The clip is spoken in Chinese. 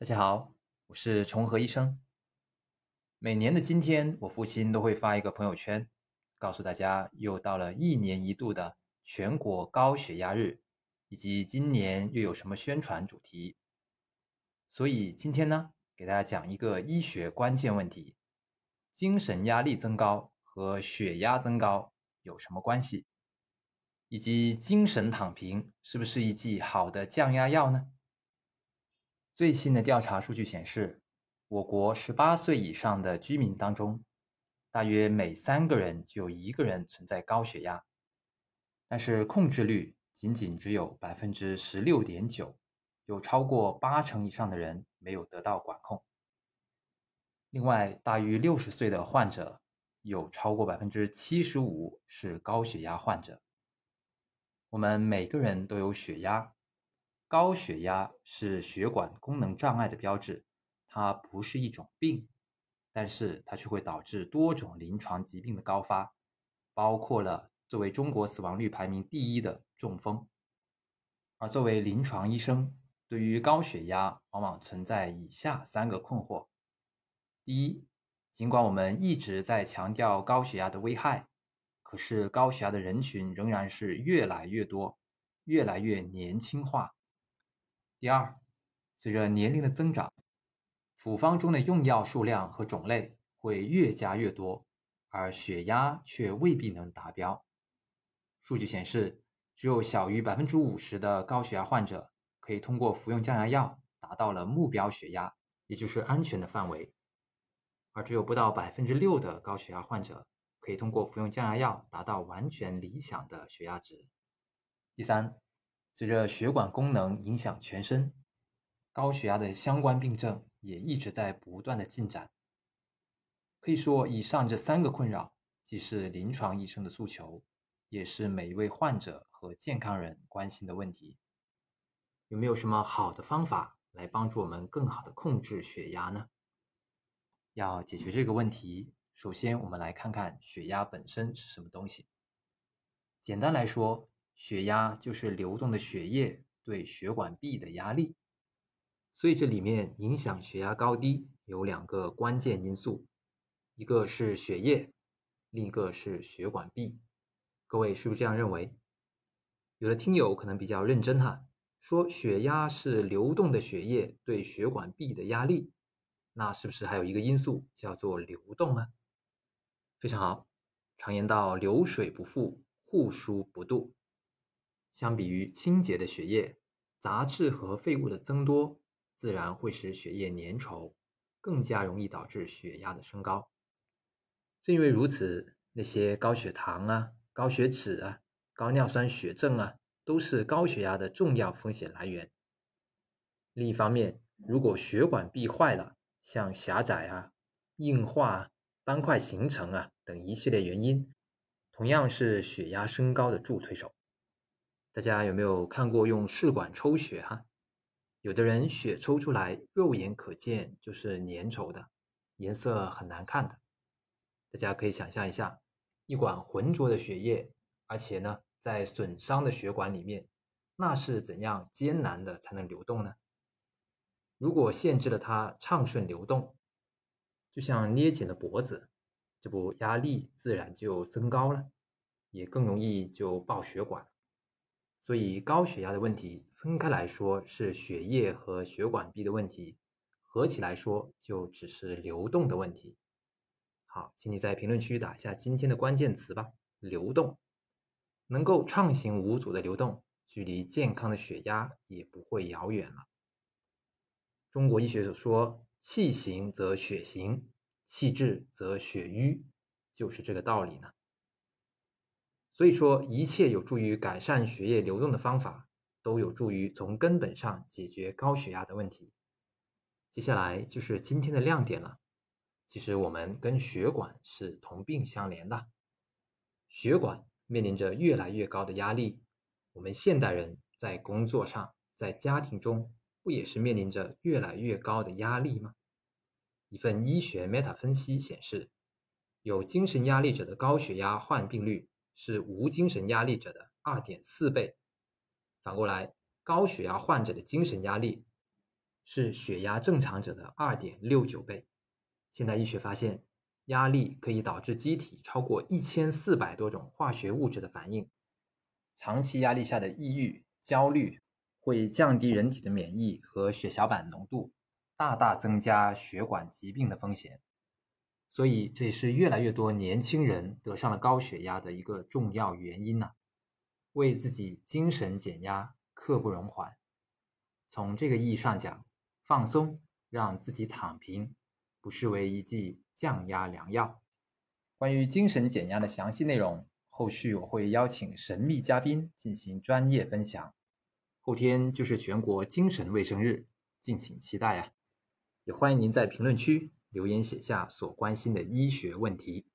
大家好，我是重和医生。每年的今天，我父亲都会发一个朋友圈，告诉大家又到了一年一度的全国高血压日，以及今年又有什么宣传主题。所以今天呢，给大家讲一个医学关键问题：精神压力增高和血压增高有什么关系？以及精神躺平是不是一剂好的降压药呢？最新的调查数据显示，我国十八岁以上的居民当中，大约每三个人就有一个人存在高血压，但是控制率仅仅只有百分之十六点九，有超过八成以上的人没有得到管控。另外，大于六十岁的患者，有超过百分之七十五是高血压患者。我们每个人都有血压。高血压是血管功能障碍的标志，它不是一种病，但是它却会导致多种临床疾病的高发，包括了作为中国死亡率排名第一的中风。而作为临床医生，对于高血压往往存在以下三个困惑：第一，尽管我们一直在强调高血压的危害，可是高血压的人群仍然是越来越多，越来越年轻化。第二，随着年龄的增长，处方中的用药数量和种类会越加越多，而血压却未必能达标。数据显示，只有小于百分之五十的高血压患者可以通过服用降压药达到了目标血压，也就是安全的范围，而只有不到百分之六的高血压患者可以通过服用降压药达到完全理想的血压值。第三。随着血管功能影响全身，高血压的相关病症也一直在不断的进展。可以说，以上这三个困扰，既是临床医生的诉求，也是每一位患者和健康人关心的问题。有没有什么好的方法来帮助我们更好的控制血压呢？要解决这个问题，首先我们来看看血压本身是什么东西。简单来说，血压就是流动的血液对血管壁的压力，所以这里面影响血压高低有两个关键因素，一个是血液，另一个是血管壁。各位是不是这样认为？有的听友可能比较认真哈，说血压是流动的血液对血管壁的压力，那是不是还有一个因素叫做流动呢？非常好，常言道流水不复，户枢不蠹。相比于清洁的血液，杂质和废物的增多，自然会使血液粘稠，更加容易导致血压的升高。正因为如此，那些高血糖啊、高血脂啊、高尿酸血症啊，都是高血压的重要风险来源。另一方面，如果血管壁坏了，像狭窄啊、硬化、斑块形成啊等一系列原因，同样是血压升高的助推手。大家有没有看过用试管抽血哈？有的人血抽出来，肉眼可见就是粘稠的，颜色很难看的。大家可以想象一下，一管浑浊的血液，而且呢在损伤的血管里面，那是怎样艰难的才能流动呢？如果限制了它畅顺流动，就像捏紧了脖子，这不压力自然就增高了，也更容易就爆血管。所以高血压的问题分开来说是血液和血管壁的问题，合起来说就只是流动的问题。好，请你在评论区打下今天的关键词吧。流动能够畅行无阻的流动，距离健康的血压也不会遥远了。中国医学所说“气行则血行，气滞则血瘀”，就是这个道理呢。所以说，一切有助于改善血液流动的方法，都有助于从根本上解决高血压的问题。接下来就是今天的亮点了。其实我们跟血管是同病相怜的，血管面临着越来越高的压力。我们现代人在工作上、在家庭中，不也是面临着越来越高的压力吗？一份医学 meta 分析显示，有精神压力者的高血压患病率。是无精神压力者的二点四倍。反过来，高血压患者的精神压力是血压正常者的二点六九倍。现代医学发现，压力可以导致机体超过一千四百多种化学物质的反应。长期压力下的抑郁、焦虑会降低人体的免疫和血小板浓度，大大增加血管疾病的风险。所以，这也是越来越多年轻人得上了高血压的一个重要原因呢。为自己精神减压，刻不容缓。从这个意义上讲，放松，让自己躺平，不失为一剂降压良药。关于精神减压的详细内容，后续我会邀请神秘嘉宾进行专业分享。后天就是全国精神卫生日，敬请期待啊！也欢迎您在评论区留言写下所关心的医学问题。